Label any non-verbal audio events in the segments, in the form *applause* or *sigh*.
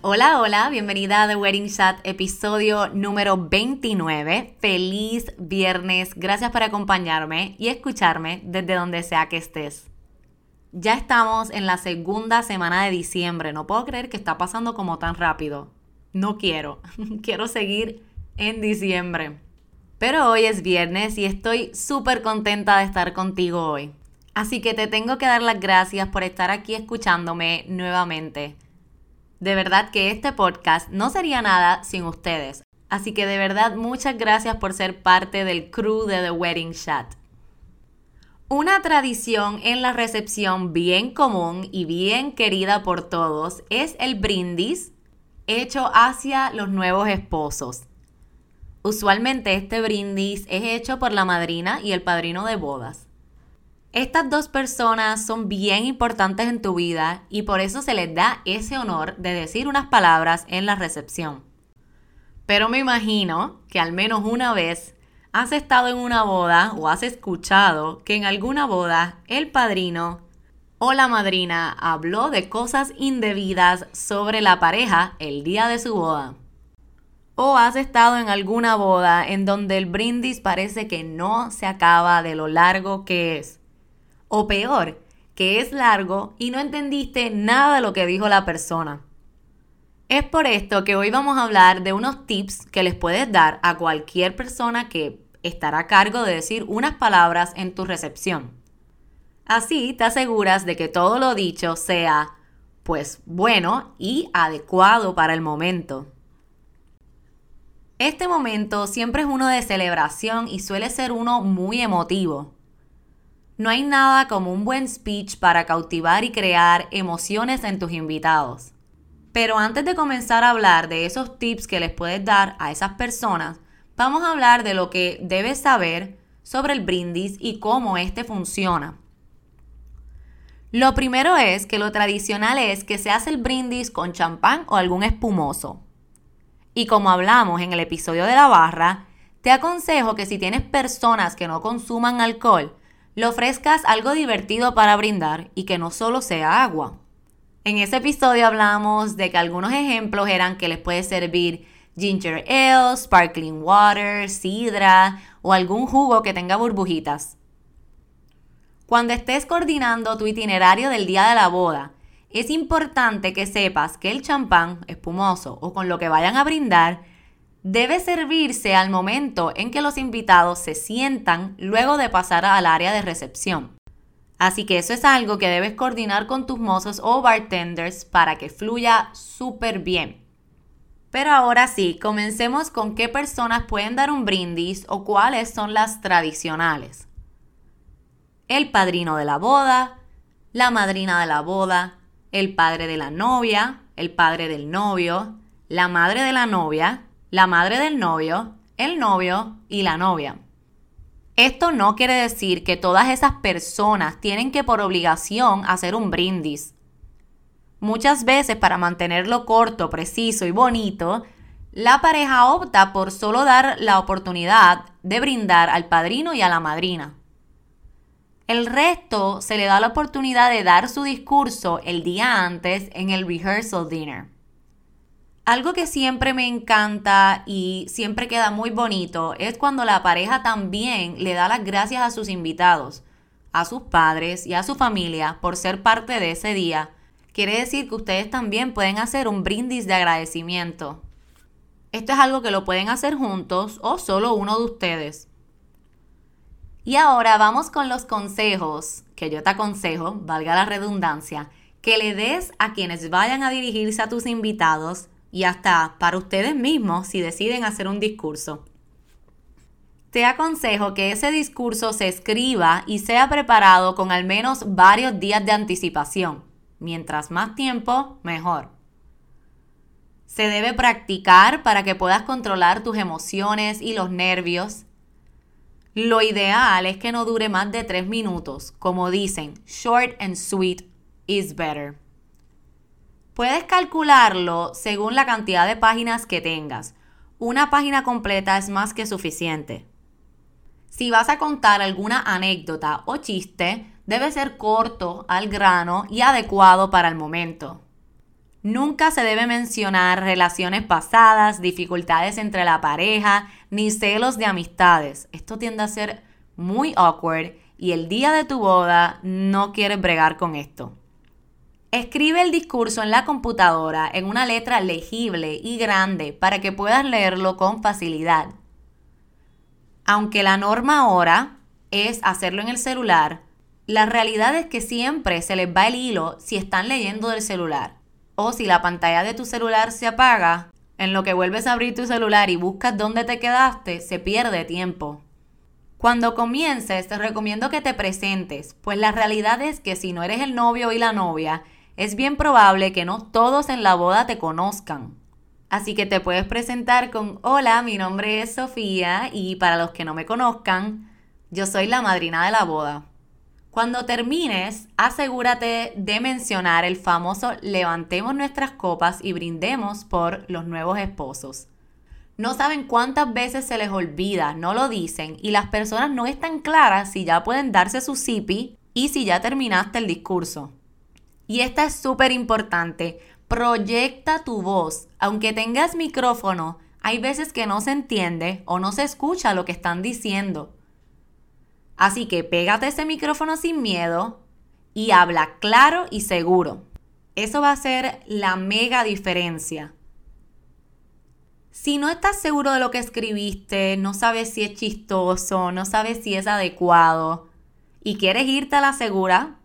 Hola, hola, bienvenida a The Wedding Chat, episodio número 29. Feliz viernes, gracias por acompañarme y escucharme desde donde sea que estés. Ya estamos en la segunda semana de diciembre, no puedo creer que está pasando como tan rápido. No quiero, *laughs* quiero seguir en diciembre. Pero hoy es viernes y estoy súper contenta de estar contigo hoy. Así que te tengo que dar las gracias por estar aquí escuchándome nuevamente. De verdad que este podcast no sería nada sin ustedes. Así que de verdad muchas gracias por ser parte del crew de The Wedding Chat. Una tradición en la recepción bien común y bien querida por todos es el brindis hecho hacia los nuevos esposos. Usualmente este brindis es hecho por la madrina y el padrino de bodas. Estas dos personas son bien importantes en tu vida y por eso se les da ese honor de decir unas palabras en la recepción. Pero me imagino que al menos una vez has estado en una boda o has escuchado que en alguna boda el padrino o la madrina habló de cosas indebidas sobre la pareja el día de su boda. O has estado en alguna boda en donde el brindis parece que no se acaba de lo largo que es o peor, que es largo y no entendiste nada de lo que dijo la persona. Es por esto que hoy vamos a hablar de unos tips que les puedes dar a cualquier persona que estará a cargo de decir unas palabras en tu recepción. Así te aseguras de que todo lo dicho sea, pues, bueno y adecuado para el momento. Este momento siempre es uno de celebración y suele ser uno muy emotivo. No hay nada como un buen speech para cautivar y crear emociones en tus invitados. Pero antes de comenzar a hablar de esos tips que les puedes dar a esas personas, vamos a hablar de lo que debes saber sobre el brindis y cómo este funciona. Lo primero es que lo tradicional es que se hace el brindis con champán o algún espumoso. Y como hablamos en el episodio de la barra, te aconsejo que si tienes personas que no consuman alcohol, le ofrezcas algo divertido para brindar y que no solo sea agua. En ese episodio hablamos de que algunos ejemplos eran que les puede servir ginger ale, sparkling water, sidra o algún jugo que tenga burbujitas. Cuando estés coordinando tu itinerario del día de la boda, es importante que sepas que el champán espumoso o con lo que vayan a brindar debe servirse al momento en que los invitados se sientan luego de pasar al área de recepción. Así que eso es algo que debes coordinar con tus mozos o bartenders para que fluya súper bien. Pero ahora sí, comencemos con qué personas pueden dar un brindis o cuáles son las tradicionales. El padrino de la boda, la madrina de la boda, el padre de la novia, el padre del novio, la madre de la novia, la madre del novio, el novio y la novia. Esto no quiere decir que todas esas personas tienen que por obligación hacer un brindis. Muchas veces para mantenerlo corto, preciso y bonito, la pareja opta por solo dar la oportunidad de brindar al padrino y a la madrina. El resto se le da la oportunidad de dar su discurso el día antes en el rehearsal dinner. Algo que siempre me encanta y siempre queda muy bonito es cuando la pareja también le da las gracias a sus invitados, a sus padres y a su familia por ser parte de ese día, quiere decir que ustedes también pueden hacer un brindis de agradecimiento. Esto es algo que lo pueden hacer juntos o solo uno de ustedes. Y ahora vamos con los consejos que yo te aconsejo, valga la redundancia, que le des a quienes vayan a dirigirse a tus invitados y hasta para ustedes mismos si deciden hacer un discurso. Te aconsejo que ese discurso se escriba y sea preparado con al menos varios días de anticipación. Mientras más tiempo, mejor. Se debe practicar para que puedas controlar tus emociones y los nervios. Lo ideal es que no dure más de tres minutos. Como dicen, short and sweet is better. Puedes calcularlo según la cantidad de páginas que tengas. Una página completa es más que suficiente. Si vas a contar alguna anécdota o chiste, debe ser corto, al grano y adecuado para el momento. Nunca se debe mencionar relaciones pasadas, dificultades entre la pareja, ni celos de amistades. Esto tiende a ser muy awkward y el día de tu boda no quieres bregar con esto. Escribe el discurso en la computadora en una letra legible y grande para que puedas leerlo con facilidad. Aunque la norma ahora es hacerlo en el celular, la realidad es que siempre se les va el hilo si están leyendo del celular. O si la pantalla de tu celular se apaga, en lo que vuelves a abrir tu celular y buscas dónde te quedaste, se pierde tiempo. Cuando comiences, te recomiendo que te presentes, pues la realidad es que si no eres el novio y la novia, es bien probable que no todos en la boda te conozcan. Así que te puedes presentar con, hola, mi nombre es Sofía y para los que no me conozcan, yo soy la madrina de la boda. Cuando termines, asegúrate de mencionar el famoso levantemos nuestras copas y brindemos por los nuevos esposos. No saben cuántas veces se les olvida, no lo dicen y las personas no están claras si ya pueden darse su sipi y si ya terminaste el discurso. Y esta es súper importante Proyecta tu voz. Aunque tengas micrófono, hay veces que no se entiende o no se escucha lo que están diciendo. Así que pégate ese micrófono sin miedo y habla claro y seguro. Eso va a ser la mega diferencia. Si no estás seguro de lo que escribiste, no sabes si es chistoso, no sabes si es adecuado y quieres irte a la segura,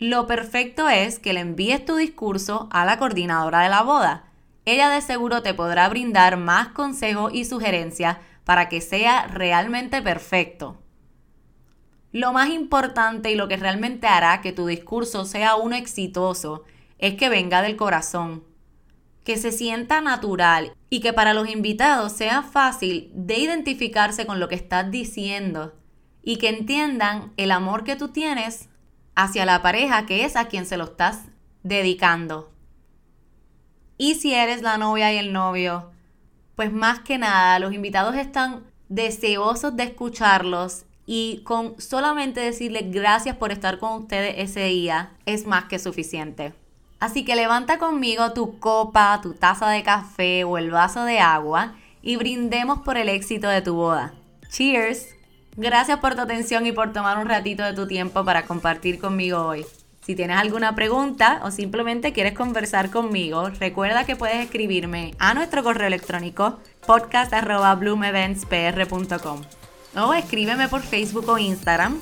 lo perfecto es que le envíes tu discurso a la coordinadora de la boda. Ella de seguro te podrá brindar más consejos y sugerencias para que sea realmente perfecto. Lo más importante y lo que realmente hará que tu discurso sea uno exitoso es que venga del corazón, que se sienta natural y que para los invitados sea fácil de identificarse con lo que estás diciendo y que entiendan el amor que tú tienes hacia la pareja que es a quien se lo estás dedicando. Y si eres la novia y el novio, pues más que nada los invitados están deseosos de escucharlos y con solamente decirles gracias por estar con ustedes ese día es más que suficiente. Así que levanta conmigo tu copa, tu taza de café o el vaso de agua y brindemos por el éxito de tu boda. Cheers! Gracias por tu atención y por tomar un ratito de tu tiempo para compartir conmigo hoy. Si tienes alguna pregunta o simplemente quieres conversar conmigo, recuerda que puedes escribirme a nuestro correo electrónico podcast.bloomeventspr.com o escríbeme por Facebook o Instagram,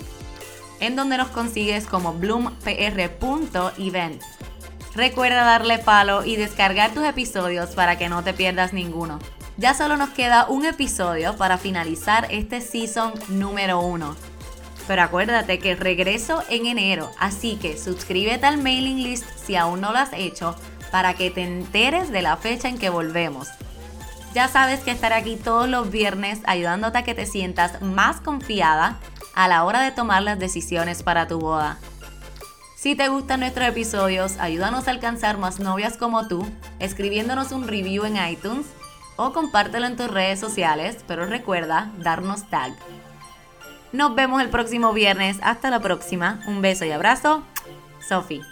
en donde nos consigues como bloompr.events. Recuerda darle follow y descargar tus episodios para que no te pierdas ninguno. Ya solo nos queda un episodio para finalizar este season número uno. Pero acuérdate que regreso en enero, así que suscríbete al mailing list si aún no lo has hecho para que te enteres de la fecha en que volvemos. Ya sabes que estaré aquí todos los viernes ayudándote a que te sientas más confiada a la hora de tomar las decisiones para tu boda. Si te gustan nuestros episodios, ayúdanos a alcanzar más novias como tú, escribiéndonos un review en iTunes o compártelo en tus redes sociales, pero recuerda darnos tag. Nos vemos el próximo viernes. Hasta la próxima. Un beso y abrazo. Sophie.